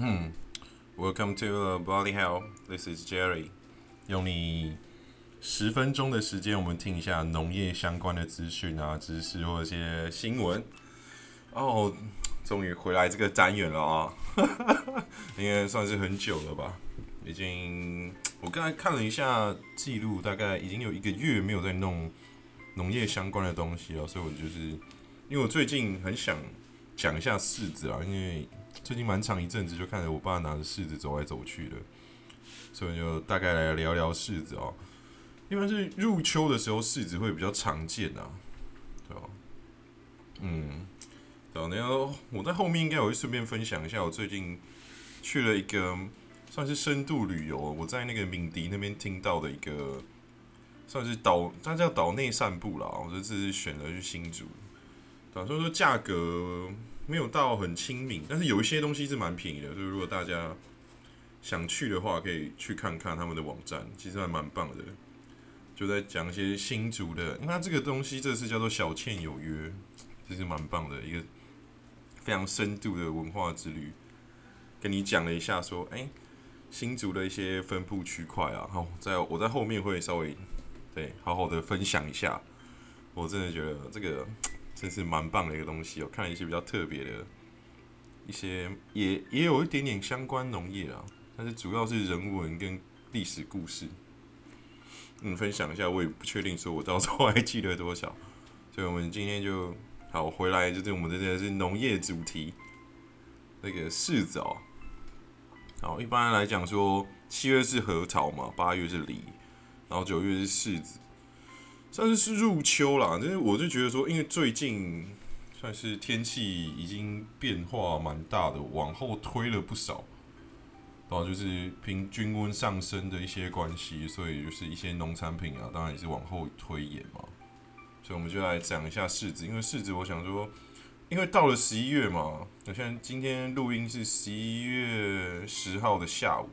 嗯，Welcome to Body Hell. This is Jerry. 用你十分钟的时间，我们听一下农业相关的资讯啊、知识或者一些新闻。哦，终于回来这个单元了啊！应该算是很久了吧？已经，我刚才看了一下记录，大概已经有一个月没有在弄农业相关的东西了，所以我就是，因为我最近很想讲一下柿子啊，因为。最近蛮长一阵子，就看着我爸拿着柿子走来走去的，所以就大概来聊聊柿子哦。一般是入秋的时候，柿子会比较常见啊，对吧？嗯，对啊。然后我在后面应该我会顺便分享一下，我最近去了一个算是深度旅游，我在那个敏迪那边听到的一个算是岛，它叫岛内散步啦。我这次是选了去新竹，打算说价格。没有到很亲民，但是有一些东西是蛮便宜的，所以如果大家想去的话，可以去看看他们的网站，其实还蛮棒的。就在讲一些新竹的，那这个东西这次叫做小倩有约，这是蛮棒的一个非常深度的文化之旅。跟你讲了一下，说哎，新竹的一些分布区块啊，好，在我在后面会稍微对好好的分享一下。我真的觉得这个。真是蛮棒的一个东西哦！看了一些比较特别的一些，也也有一点点相关农业啊，但是主要是人文跟历史故事。嗯，分享一下，我也不确定说我到时候还记得多少，所以我们今天就好回来，就是我们这个是农业主题，那个柿子哦。好，一般来讲说，七月是禾草嘛，八月是梨，然后九月是柿子。算是入秋啦，但是我就觉得说，因为最近算是天气已经变化蛮大的，往后推了不少，然后就是平均温上升的一些关系，所以就是一些农产品啊，当然也是往后推延嘛。所以我们就来讲一下柿子，因为柿子我想说，因为到了十一月嘛，我现在今天录音是十一月十号的下午。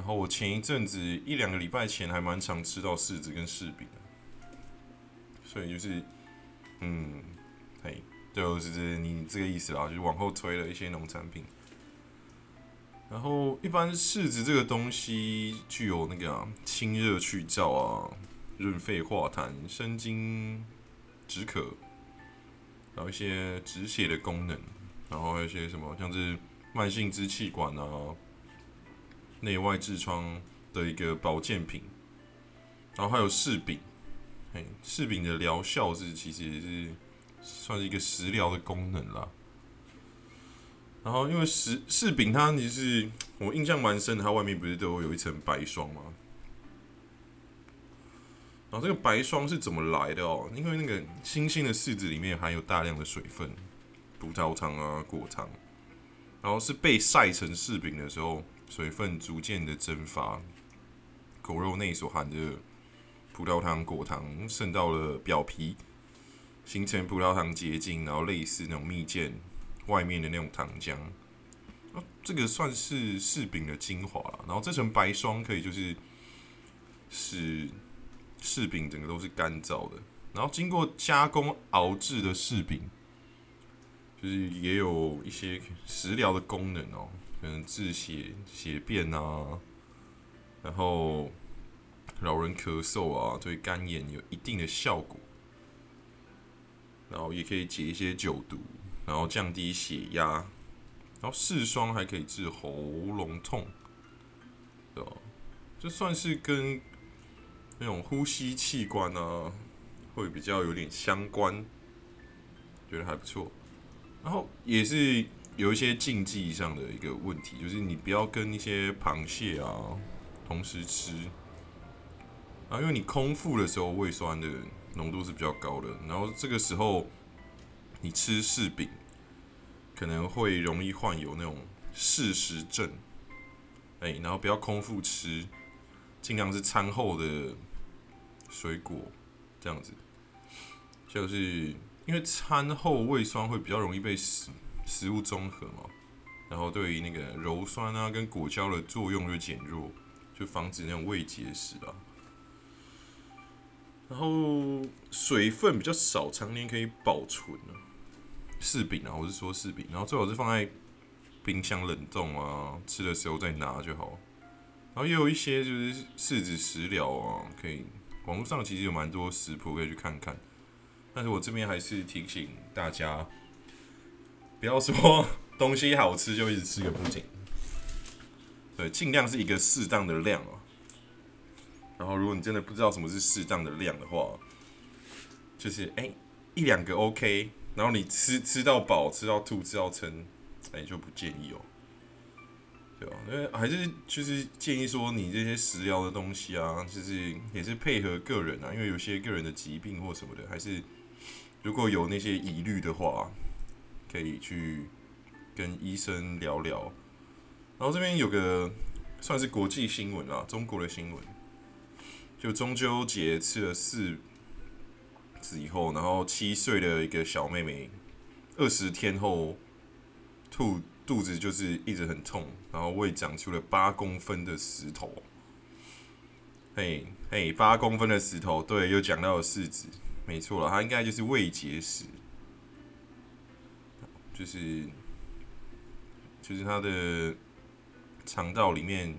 然后我前一阵子一两个礼拜前还蛮常吃到柿子跟柿饼的，所以就是，嗯，嘿，就是你这个意思啦，就是往后推了一些农产品。然后一般柿子这个东西具有那个清热去燥啊、润肺化痰、生津止渴，然后一些止血的功能，然后还有一些什么像是慢性支气管啊。内外痔疮的一个保健品，然后还有柿饼，嘿，柿饼的疗效是其实是算是一个食疗的功能啦。然后因为柿柿饼它其实我印象蛮深的，它外面不是都有一层白霜吗？然后这个白霜是怎么来的哦？因为那个新鲜的柿子里面含有大量的水分，葡萄糖啊、果糖，然后是被晒成柿饼的时候。水分逐渐的蒸发，果肉内所含的葡萄糖、果糖渗到了表皮，形成葡萄糖结晶，然后类似那种蜜饯外面的那种糖浆。啊，这个算是柿饼的精华了。然后这层白霜可以就是使柿饼整个都是干燥的。然后经过加工熬制的柿饼，就是也有一些食疗的功能哦。可能治血血便啊，然后老人咳嗽啊，对肝炎有一定的效果，然后也可以解一些酒毒，然后降低血压，然后柿霜还可以治喉咙痛，对吧？这算是跟那种呼吸器官啊，会比较有点相关，觉得还不错，然后也是。有一些禁忌上的一个问题，就是你不要跟一些螃蟹啊同时吃。啊，因为你空腹的时候胃酸的浓度是比较高的，然后这个时候你吃柿饼可能会容易患有那种柿食症，哎，然后不要空腹吃，尽量是餐后的水果这样子，就是因为餐后胃酸会比较容易被食。物综合嘛，然后对于那个鞣酸啊跟果胶的作用就减弱，就防止那种胃结石啊。然后水分比较少，常年可以保存啊。柿饼啊，我是说柿饼，然后最好是放在冰箱冷冻啊，吃的时候再拿就好。然后也有一些就是柿子食疗啊，可以网络上其实有蛮多食谱可以去看看。但是我这边还是提醒大家，不要说东西好吃就一直吃个不停。对，尽量是一个适当的量啊。然后如果你真的不知道什么是适当的量的话，就是哎一两个 OK，然后你吃吃到饱、吃到吐、吃到撑，哎就不建议哦。对吧？因为还是就是建议说，你这些食疗的东西啊，就是也是配合个人啊，因为有些个人的疾病或什么的，还是如果有那些疑虑的话，可以去跟医生聊聊。然后这边有个算是国际新闻啊，中国的新闻，就中秋节吃了四次以后，然后七岁的一个小妹妹，二十天后吐。肚子就是一直很痛，然后胃长出了八公分的石头。嘿，嘿，八公分的石头，对，又讲到了柿子，没错了，它应该就是胃结石，就是就是他的肠道里面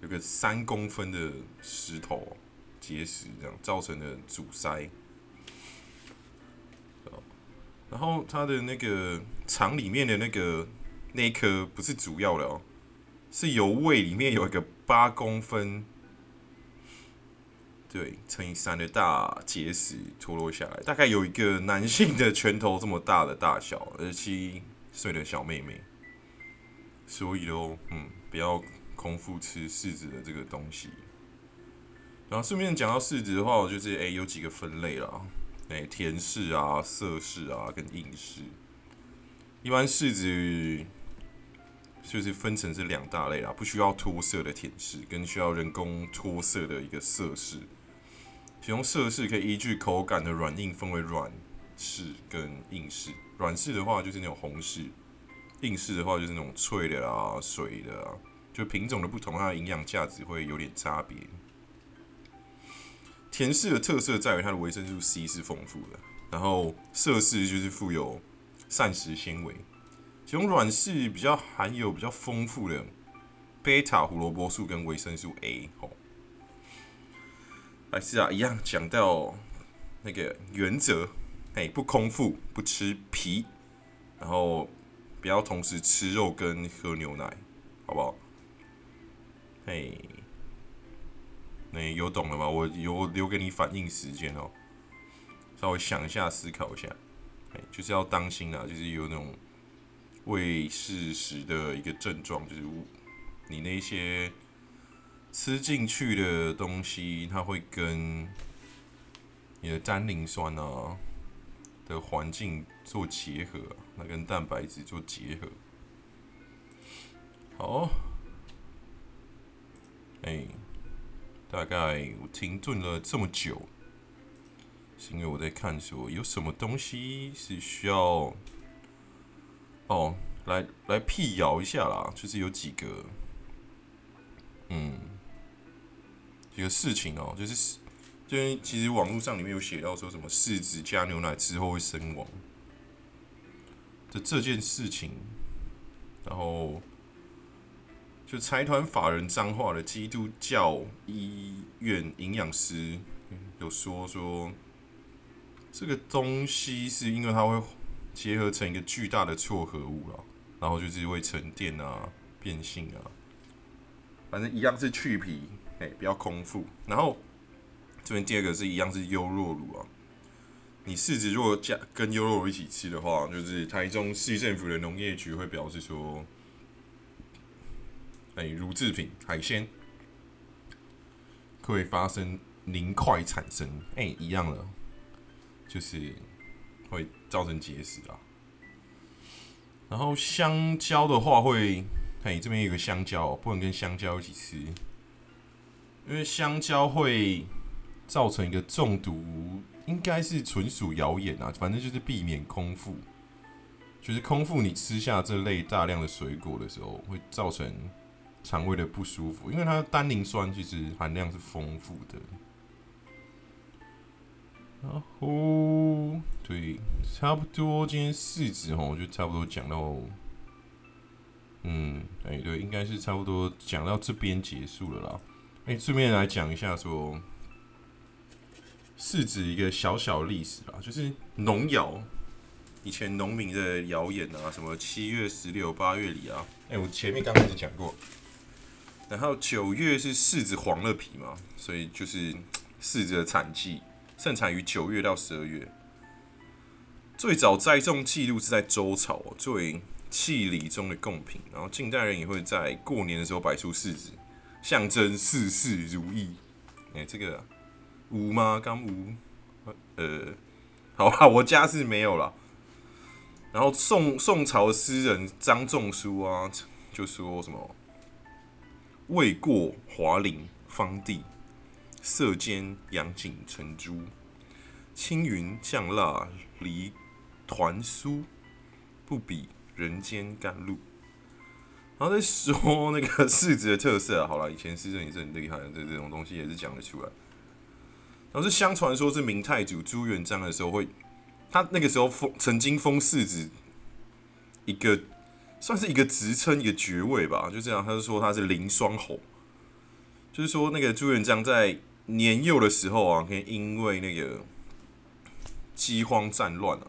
有个三公分的石头结石，这样造成的阻塞。然后他的那个肠里面的那个那一颗不是主要的哦，是由胃里面有一个八公分，对，乘以三的大结石脱落下来，大概有一个男性的拳头这么大的大小，二十七岁的小妹妹。所以喽，嗯，不要空腹吃柿子的这个东西。然后顺便讲到柿子的话，我就是哎有几个分类啦。哎，甜柿啊、涩柿啊，跟硬柿。一般柿子就是分成是两大类啦，不需要脱色的甜柿，跟需要人工脱色的一个涩柿。其中色柿可以依据口感的软硬分为软柿跟硬柿。软柿的话就是那种红柿，硬柿的话就是那种脆的啊、水的啊。就品种的不同，它的营养价值会有点差别。甜柿的特色在于它的维生素 C 是丰富的，然后色柿就是富有膳食纤维，其中软柿比较含有比较丰富的贝塔胡萝卜素跟维生素 A 哦。还是啊，一样讲到那个原则，哎，不空腹，不吃皮，然后不要同时吃肉跟喝牛奶，好不好？哎。你有懂了吗？我有留给你反应时间哦，稍微想一下，思考一下。哎，就是要当心啊，就是有那种胃适时的一个症状，就是你那些吃进去的东西，它会跟你的单磷酸啊的环境做结合，那跟蛋白质做结合。好，哎。大概我停顿了这么久，是因为我在看说有什么东西是需要哦，来来辟谣一下啦。就是有几个，嗯，几个事情哦，就是就是其实网络上里面有写到说什么柿子加牛奶之后会身亡的这件事情，然后。就财团法人彰化的基督教医院营养师有说说，这个东西是因为它会结合成一个巨大的错合物了，然后就是会沉淀啊、变性啊，反正一样是去皮，哎，不要空腹。然后这边第二个是一样是优酪乳啊，你柿子如果加跟优酪乳一起吃的话，就是台中市政府的农业局会表示说。哎，乳制品、海鲜会发生凝块产生，哎，一样的，就是会造成结石啊。然后香蕉的话，会，哎，这边有个香蕉，不能跟香蕉一起吃，因为香蕉会造成一个中毒，应该是纯属谣言啊。反正就是避免空腹，就是空腹你吃下这类大量的水果的时候，会造成。肠胃的不舒服，因为它单宁酸其实含量是丰富的。然后，对，差不多今天四子哈，我就差不多讲到嗯哎，对，应该是差不多讲到这边结束了啦。哎，顺便来讲一下说，是指一个小小历史啦，就是农谣，以前农民的谣言啊，什么七月石榴八月梨啊，哎，我前面刚开始讲过。然后九月是柿子黄了皮嘛，所以就是柿子的产季盛产于九月到十二月。最早栽种记录是在周朝，作为祭礼中的贡品。然后近代人也会在过年的时候摆出柿子，象征事事如意。哎，这个无吗？刚无？呃，好吧，我家是没有了。然后宋宋朝诗人张仲舒啊，就说什么？未过华林方地，色间阳景成珠。青云降蜡离团酥，不比人间甘露。然后再说那个柿子的特色，好了，以前诗人也是很厉害的，这这种东西也是讲得出来。然后是相传说是明太祖朱元璋的时候会，他那个时候封曾经封世子一个。算是一个职称，一个爵位吧，就这样。他就说他是凌霜侯，就是说那个朱元璋在年幼的时候啊，可以因为那个饥荒战乱啊，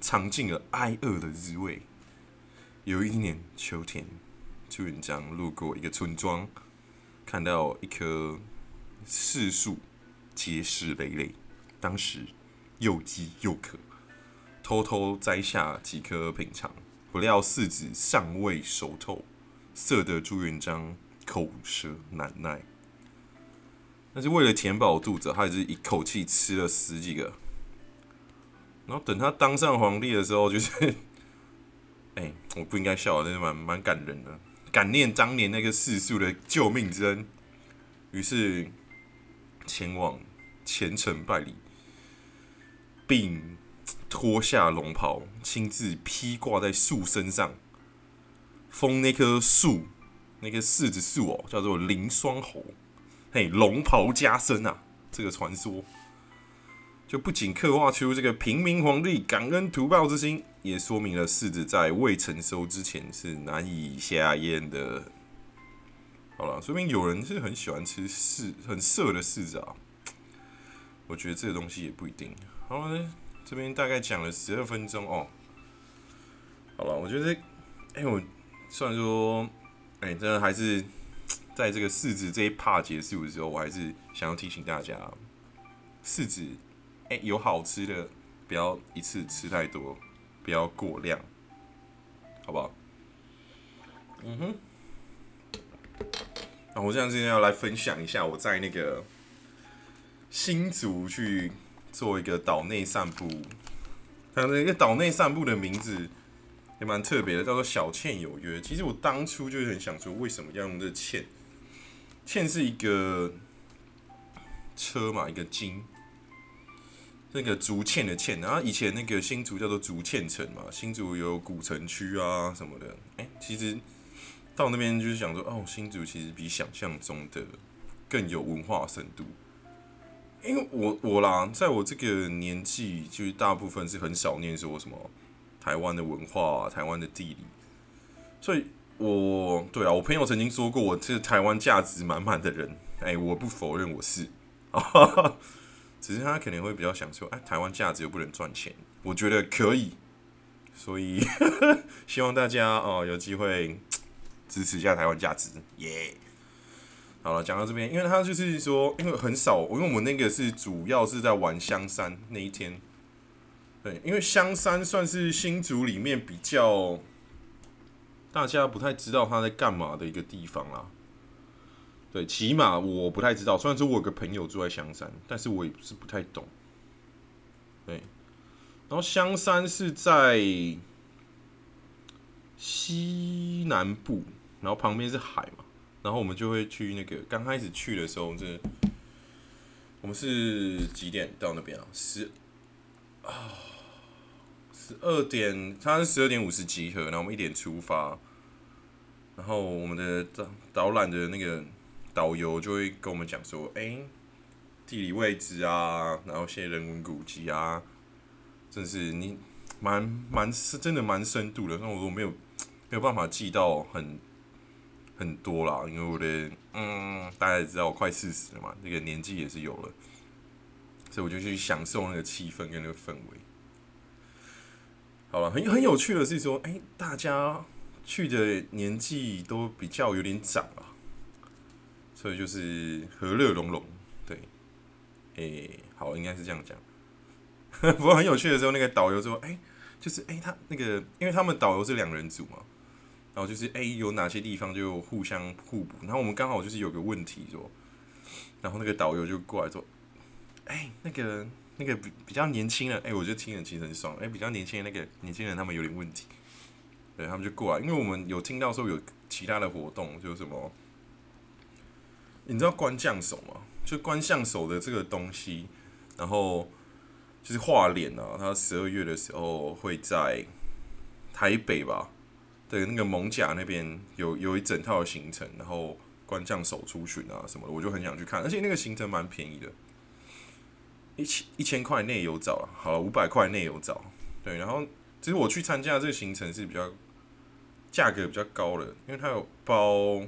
尝尽了挨饿的滋味。有一年秋天，朱元璋路过一个村庄，看到一棵柿树结实累累，当时又饥又渴，偷偷摘下几颗品尝。不料柿子尚未熟透，涩得朱元璋口舌难耐。但是为了填饱肚子，他还是一口气吃了十几个。然后等他当上皇帝的时候，就是，哎，我不应该笑，真的蛮蛮感人的，感念当年那个柿树的救命之恩。于是前往虔诚拜礼，并。脱下龙袍，亲自披挂在树身上，封那棵树，那个柿子树哦，叫做凌霜侯。嘿，龙袍加身啊！这个传说，就不仅刻画出这个平民皇帝感恩图报之心，也说明了柿子在未成熟之前是难以下咽的。好了，说明有人是很喜欢吃柿，很涩的柿子啊。我觉得这个东西也不一定。好了。这边大概讲了十二分钟哦，好了，我觉得，哎，我虽然说，哎，真的还是在这个柿子这一趴结束的时候，我还是想要提醒大家，柿子，哎，有好吃的，不要一次吃太多，不要过量，好不好？嗯哼，那我这样今天要来分享一下我在那个新竹去。做一个岛内散步，它那个岛内散步的名字也蛮特别的，叫做“小倩有约”。其实我当初就很想说，为什么要用这“倩”？“倩”是一个车嘛，一个金，那个竹堑的“堑”。然后以前那个新竹叫做竹堑城嘛，新竹有古城区啊什么的。哎，其实到那边就是想说，哦，新竹其实比想象中的更有文化深度。因为我我啦，在我这个年纪，就是大部分是很少念说什么台湾的文化、台湾的地理，所以我对啊，我朋友曾经说过我是台湾价值满满的人，哎，我不否认我是，只是他可能会比较想说，哎，台湾价值又不能赚钱，我觉得可以，所以 希望大家哦有机会支持一下台湾价值，耶。好了，讲到这边，因为他就是说，因为很少，因为我们那个是主要是在玩香山那一天，对，因为香山算是新竹里面比较大家不太知道他在干嘛的一个地方啦。对，起码我不太知道，虽然说我有个朋友住在香山，但是我也不是不太懂。对，然后香山是在西南部，然后旁边是海嘛。然后我们就会去那个刚开始去的时候，这我们是几点到那边啊？十啊，十二点，他是十二点五十集合，然后我们一点出发，然后我们的导导览的那个导游就会跟我们讲说，哎，地理位置啊，然后一些人文古迹啊，真是你蛮蛮是真的蛮深度的，那我都没有没有办法记到很。很多啦，因为我的嗯，大家也知道我快四十了嘛，这个年纪也是有了，所以我就去享受那个气氛跟那个氛围。好了，很很有趣的是说，哎，大家去的年纪都比较有点长啊，所以就是和乐融融。对，诶，好，应该是这样讲。不过很有趣的时候，那个导游说，哎，就是哎，他那个，因为他们导游是两人组嘛。然后就是哎，有哪些地方就互相互补。然后我们刚好就是有个问题说，然后那个导游就过来说，哎，那个那个比比较年轻的，哎，我就听了其实很爽。哎，比较年轻的那个年轻人他们有点问题，对他们就过来，因为我们有听到说有其他的活动，就什么，你知道关将手吗？就关将手的这个东西，然后就是画脸啊，他十二月的时候会在台北吧。对，那个蒙甲那边有有一整套的行程，然后关将手出巡啊什么的，我就很想去看，而且那个行程蛮便宜的，一千一千块内有找，好了五百块内有找，对，然后其实我去参加这个行程是比较价格比较高的，因为它有包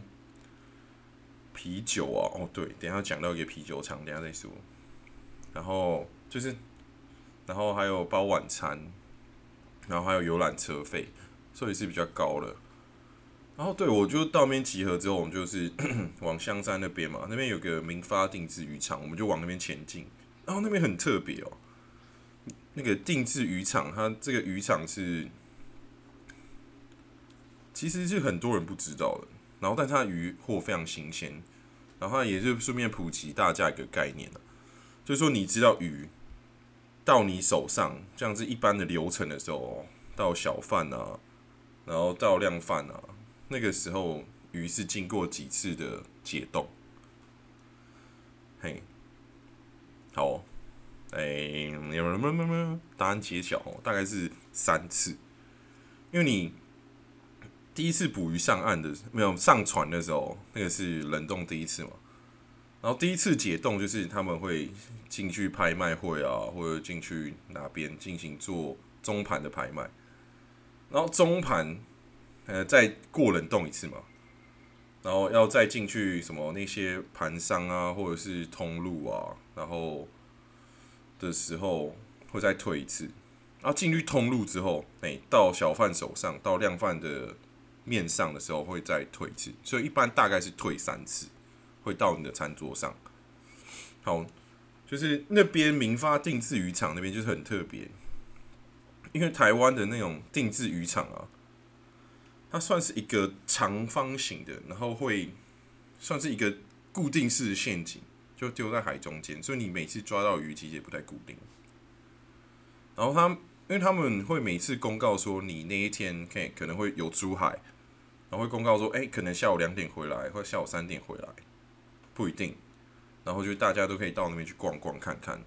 啤酒啊，哦对，等下讲到一个啤酒厂，等下再说，然后就是，然后还有包晚餐，然后还有游览车费。所以是比较高的，然后对我就到那边集合之后，我们就是 往香山那边嘛，那边有个明发定制渔场，我们就往那边前进。然后那边很特别哦，那个定制渔场，它这个渔场是其实是很多人不知道的，然后但它鱼货非常新鲜，然后也是顺便普及大家一个概念就是说你知道鱼到你手上这样子一般的流程的时候，到小贩啊。然后到量贩啊，那个时候鱼是经过几次的解冻，嘿，好，哎，答案揭晓哦，大概是三次，因为你第一次捕鱼上岸的没有上船的时候，那个是冷冻第一次嘛，然后第一次解冻就是他们会进去拍卖会啊，或者进去哪边进行做中盘的拍卖。然后中盘，呃，再过冷冻一次嘛，然后要再进去什么那些盘商啊，或者是通路啊，然后的时候会再退一次，然后进去通路之后，哎，到小贩手上，到量贩的面上的时候会再退一次，所以一般大概是退三次，会到你的餐桌上。好，就是那边明发定制渔场那边就是很特别。因为台湾的那种定制渔场啊，它算是一个长方形的，然后会算是一个固定式的陷阱，就丢在海中间，所以你每次抓到鱼其实也不太固定。然后他，因为他们会每次公告说你那一天可以可能会有珠海，然后会公告说，哎，可能下午两点回来，或者下午三点回来，不一定。然后就大家都可以到那边去逛逛看看。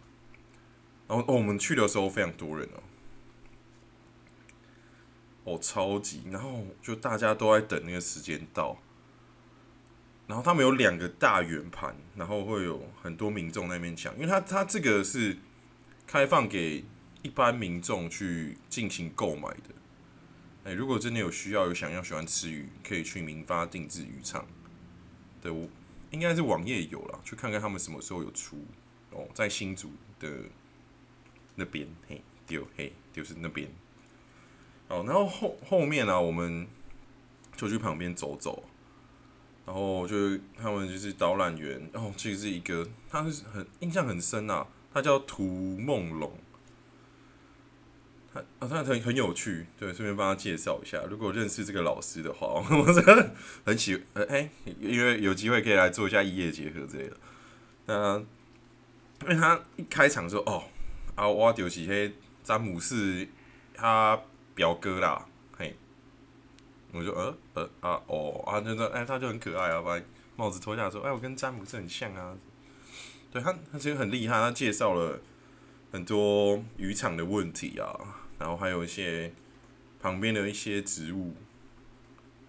然后哦，我们去的时候非常多人哦。哦，超级！然后就大家都在等那个时间到，然后他们有两个大圆盘，然后会有很多民众那边抢，因为他他这个是开放给一般民众去进行购买的。哎，如果真的有需要，有想要喜欢吃鱼，可以去民发定制渔场对，我，应该是网页有了，去看看他们什么时候有出哦，在新竹的那边，嘿，丢嘿，就是那边。哦，然后后后面呢，我们就去旁边走走，然后就他们就是导览员，哦，这个是一个，他是很印象很深啊，他叫涂梦龙，啊他很很有趣，对，顺便帮他介绍一下，如果认识这个老师的话，我真的很喜，呃，哎，因为有机会可以来做一下一夜结合之类的，那因为他一开场说，哦，啊，我就是嘿詹姆斯，他。表哥啦，嘿，我就呃呃啊哦啊，那个哎，他就很可爱啊，把帽子脱下来说，哎，我跟詹姆斯很像啊。对他，他其实很厉害，他介绍了很多渔场的问题啊，然后还有一些旁边的一些植物，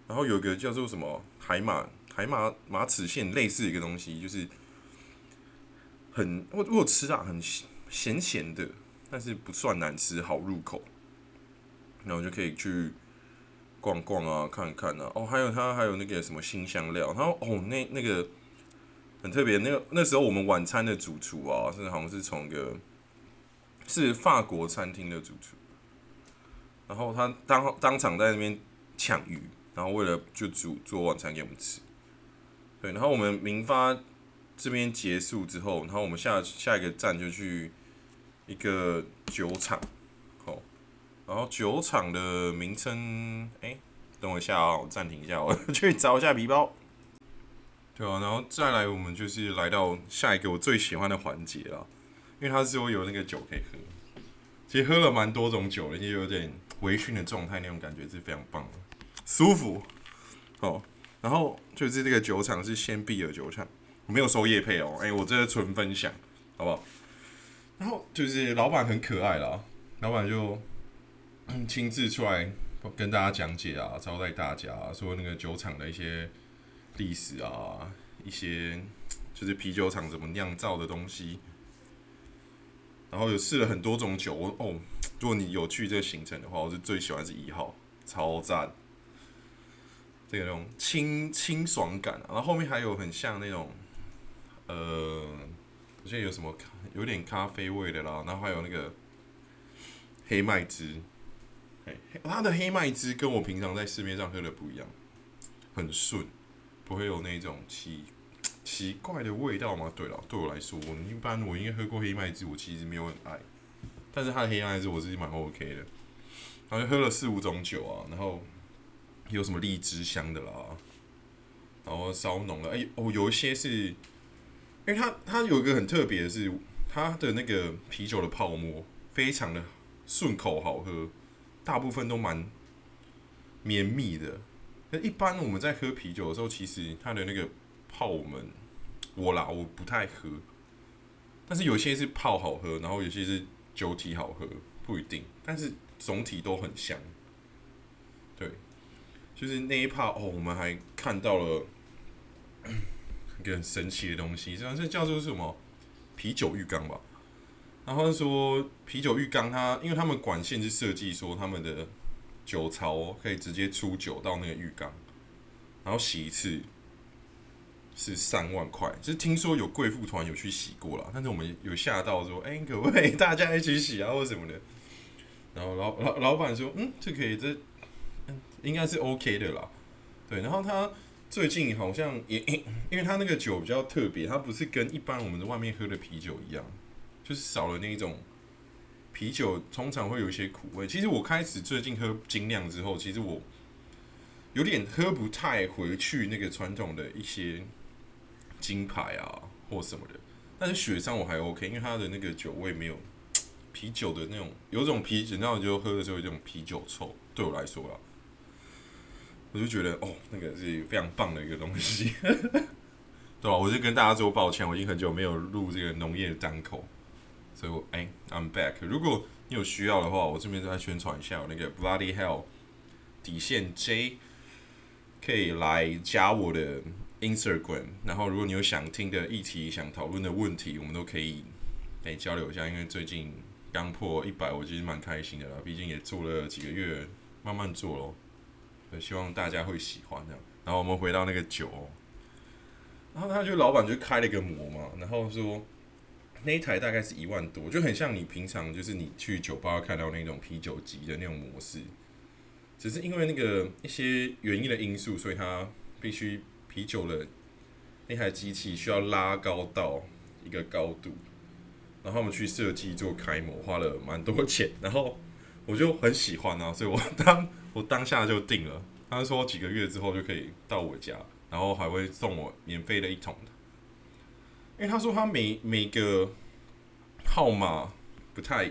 然后有一个叫做什么海马海马马齿苋类似一个东西，就是很我我吃啊，很咸咸的，但是不算难吃，好入口。然后就可以去逛逛啊，看看啊。哦，还有它还有那个什么新香料，然后哦那那个很特别，那个那时候我们晚餐的主厨啊，是好像是从个是法国餐厅的主厨，然后他当当场在那边抢鱼，然后为了就煮做晚餐给我们吃。对，然后我们明发这边结束之后，然后我们下下一个站就去一个酒厂，哦，然后酒厂的名称，哎，等我一下啊，我暂停一下，我 去找一下皮包。对啊，然后再来，我们就是来到下一个我最喜欢的环节了，因为它是有那个酒可以喝。其实喝了蛮多种酒的，就有点微醺的状态，那种感觉是非常棒的，舒服。哦，然后就是这个酒厂是先碧尔酒厂，我没有收叶配哦，哎，我这是纯分享，好不好？然后就是老板很可爱啦，老板就亲自出来跟大家讲解啊，招待大家，说那个酒厂的一些。历史啊，一些就是啤酒厂怎么酿造的东西，然后有试了很多种酒哦。如果你有去这个行程的话，我是最喜欢是一号，超赞。这个那种清清爽感，然后后面还有很像那种，呃，我记得有什么有点咖啡味的啦，然后还有那个黑麦汁，嘿，它的黑麦汁跟我平常在市面上喝的不一样，很顺。不会有那种奇奇怪的味道吗？对了，对我来说，我一般我应该喝过黑麦汁，我其实没有很爱，但是它的黑麦汁我自己蛮 OK 的。然后喝了四五种酒啊，然后有什么荔枝香的啦，然后烧浓的，哎哦，有一些是，因为它它有一个很特别的是，它的那个啤酒的泡沫非常的顺口好喝，大部分都蛮绵密的。那一般我们在喝啤酒的时候，其实它的那个泡，我们我啦我不太喝，但是有些是泡好喝，然后有些是酒体好喝，不一定，但是总体都很香。对，就是那一泡哦，我们还看到了 一个很神奇的东西，这是叫做什么啤酒浴缸吧？然后说啤酒浴缸，它因为他们管线是设计说他们的。酒槽可以直接出酒到那个浴缸，然后洗一次是三万块。就是听说有贵妇团有去洗过了，但是我们有吓到说，哎，可不可以大家一起洗啊，或什么的？然后老老老板说，嗯，这可以，这应该是 OK 的啦。对，然后他最近好像也，因为他那个酒比较特别，它不是跟一般我们在外面喝的啤酒一样，就是少了那一种。啤酒通常会有一些苦味。其实我开始最近喝精酿之后，其实我有点喝不太回去那个传统的一些金牌啊或什么的。但是雪山我还 OK，因为它的那个酒味没有啤酒的那种，有种啤酒，那我就喝的时候有种啤酒臭。对我来说啊，我就觉得哦，那个是非常棒的一个东西，对吧？我就跟大家说抱歉，我已经很久没有录这个农业的单口。所以我，哎，I'm back。如果你有需要的话，我这边再宣传一下，我那个 Bloody Hell 底线 J 可以来加我的 Instagram。然后，如果你有想听的议题、想讨论的问题，我们都可以来交流一下。因为最近刚破一百，我其实蛮开心的啦。毕竟也做了几个月，慢慢做咯。希望大家会喜欢这样。然后我们回到那个酒，然后他就老板就开了一个模嘛，然后说。那一台大概是一万多，就很像你平常就是你去酒吧看到那种啤酒机的那种模式，只是因为那个一些原因的因素，所以它必须啤酒的那台机器需要拉高到一个高度，然后我们去设计做开模，花了蛮多钱，然后我就很喜欢啊，所以我当我当下就定了，他说几个月之后就可以到我家，然后还会送我免费的一桶的。因为他说他每每个号码不太，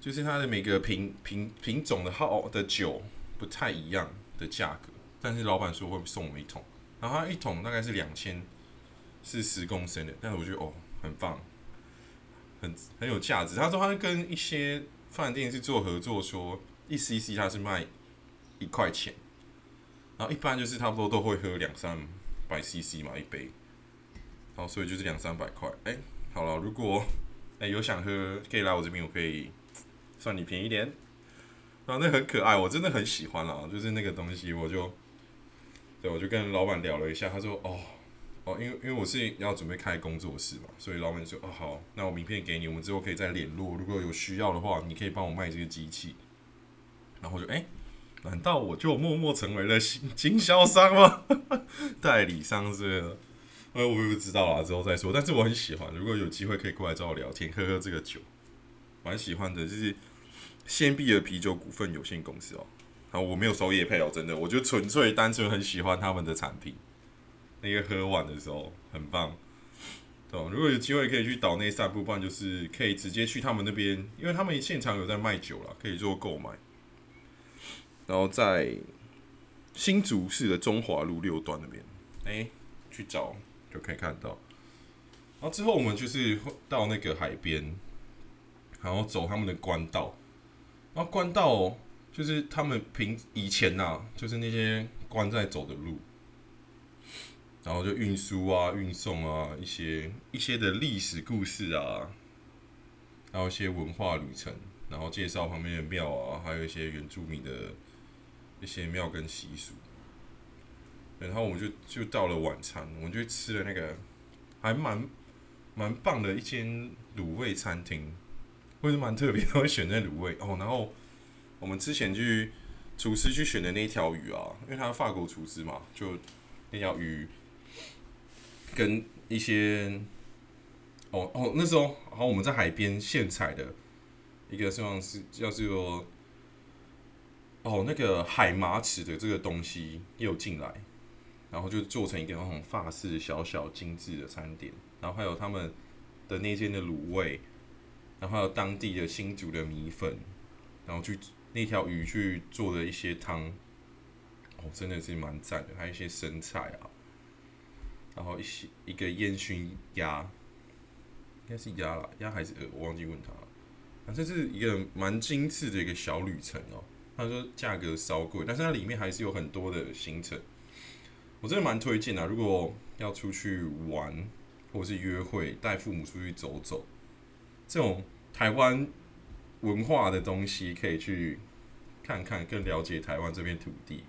就是他的每个品品品种的号的酒不太一样的价格，但是老板说会送我们一桶，然后它一桶大概是两千，是十公升的，但是我觉得哦很棒，很很有价值。他说他跟一些饭店是做合作，说一 CC 他是卖一块钱，然后一般就是差不多都会喝两三百 CC 嘛一杯。好，所以就是两三百块。哎，好了，如果哎有想喝，可以来我这边，我可以算你便宜点。然后那很可爱，我真的很喜欢啦，就是那个东西，我就，对，我就跟老板聊了一下，他说，哦，哦，因为因为我是要准备开工作室嘛，所以老板说，哦好，那我名片给你，我们之后可以再联络，如果有需要的话，你可以帮我卖这个机器。然后就，哎，难道我就默默成为了经经销商吗？代理商之类的？呃，我也不知道啦，之后再说。但是我很喜欢，如果有机会可以过来找我聊天，喝喝这个酒，蛮喜欢的，就是。先必尔啤酒股份有限公司哦，啊，我没有收业配哦，真的，我就纯粹单纯很喜欢他们的产品。那个喝完的时候很棒，对如果有机会可以去岛内散步，不然就是可以直接去他们那边，因为他们现场有在卖酒了，可以做购买。然后在新竹市的中华路六段那边，哎，去找就可以看到。然后之后我们就是到那个海边，然后走他们的官道。然后官道就是他们平以前呐，就是那些官在走的路，然后就运输啊、运送啊，一些一些的历史故事啊，还有一些文化旅程，然后介绍旁边的庙啊，还有一些原住民的一些庙跟习俗。然后我们就就到了晚餐，我们就吃了那个还蛮蛮棒的一间卤味餐厅。或是蛮特别，会选在卤味哦。然后我们之前去厨师去选的那条鱼啊，因为他是法国厨师嘛，就那条鱼跟一些哦哦，那时候好我们在海边现采的一个希望是叫做哦那个海马齿的这个东西又进来，然后就做成一个那种法式小小精致的餐点，然后还有他们的那间的卤味。然后还有当地的新煮的米粉，然后去那条鱼去做的一些汤，哦，真的是蛮赞的。还有一些生菜啊，然后一些一个烟熏鸭，应该是鸭啦，鸭还是鹅，我忘记问他了。反正是一个蛮精致的一个小旅程哦。他说价格稍贵，但是它里面还是有很多的行程，我真的蛮推荐的。如果要出去玩或者是约会，带父母出去走走。这种台湾文化的东西可以去看看，更了解台湾这片土地，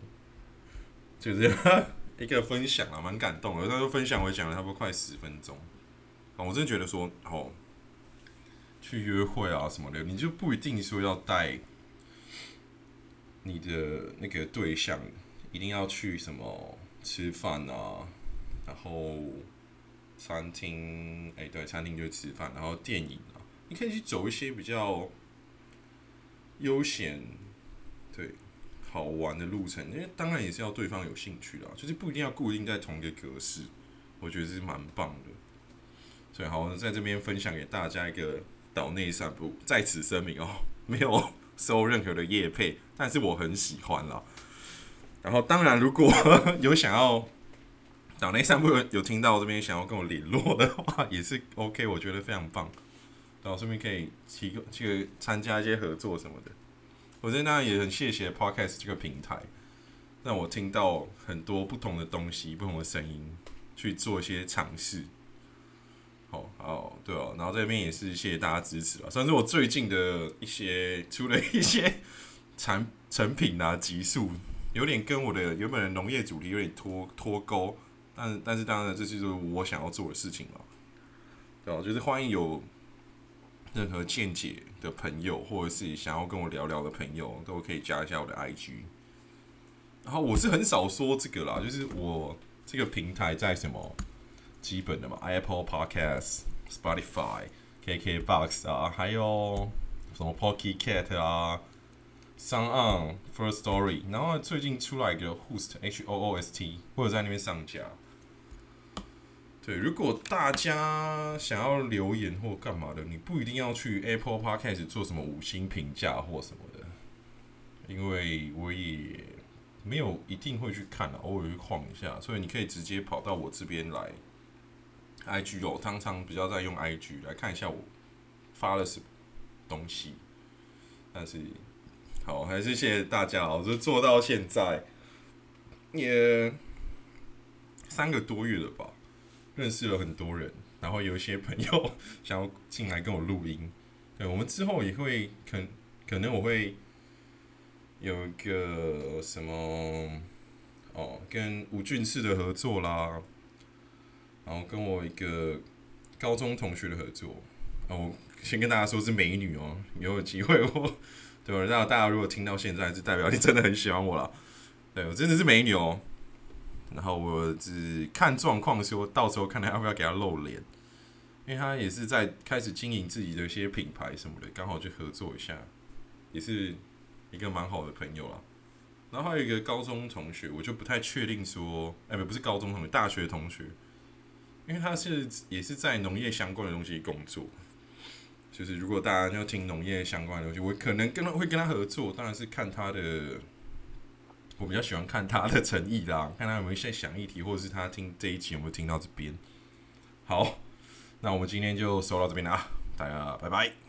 就是 一个分享啊，蛮感动的。他说分享我讲了差不多快十分钟啊，我真的觉得说哦，去约会啊什么的，你就不一定说要带你的那个对象，一定要去什么吃饭啊，然后餐厅，哎，对，餐厅就吃饭，然后电影啊。你可以去走一些比较悠闲、对好玩的路程，因为当然也是要对方有兴趣的，就是不一定要固定在同一个格式，我觉得是蛮棒的。所以好，我在这边分享给大家一个岛内散步，在此声明哦，没有收任何的业配，但是我很喜欢啦。然后当然，如果 有想要岛内散步有听到这边想要跟我联络的话，也是 OK，我觉得非常棒。然后顺便可以提供去参加一些合作什么的，我觉得那也很谢谢 Podcast 这个平台，让我听到很多不同的东西、不同的声音，去做一些尝试。好，好，对哦。然后这边也是谢谢大家支持了，算是我最近的一些出了一些产成品啊，集数有点跟我的原本的农业主题有点脱脱钩，但但是当然这就是我想要做的事情了。对哦，就是欢迎有。任何见解的朋友，或者是想要跟我聊聊的朋友，都可以加一下我的 IG。然后我是很少说这个啦，就是我这个平台在什么基本的嘛，Apple Podcast、Spotify、KKBox 啊，还有什么 Pocket Cat 啊、Sound On、First Story，然后最近出来一个 Host H O O S T，或者在那边上架。对，如果大家想要留言或干嘛的，你不一定要去 Apple Podcast 做什么五星评价或什么的，因为我也没有一定会去看的，偶尔会晃一下，所以你可以直接跑到我这边来，IG 哦，常常比较在用 IG 来看一下我发了什么东西。但是好，还是谢谢大家我，就做到现在也三个多月了吧。认识了很多人，然后有一些朋友 想要进来跟我录音。对，我们之后也会可可能我会有一个什么哦，跟吴俊次的合作啦，然后跟我一个高中同学的合作。哦，先跟大家说是美女哦，以后有机会我对吧？那大家如果听到现在，是代表你真的很喜欢我了。对我真的是美女哦。然后我只看状况，说到时候看他要不要给他露脸，因为他也是在开始经营自己的一些品牌什么的，刚好去合作一下，也是一个蛮好的朋友啦。然后还有一个高中同学，我就不太确定说，哎，不是高中同学，大学同学，因为他是也是在农业相关的东西工作，就是如果大家要听农业相关的东西，我可能跟他会跟他合作，当然是看他的。我比较喜欢看他的诚意啦，看他有没有在想议题，或者是他听这一集有没有听到这边。好，那我们今天就收到这边啦，大家拜拜。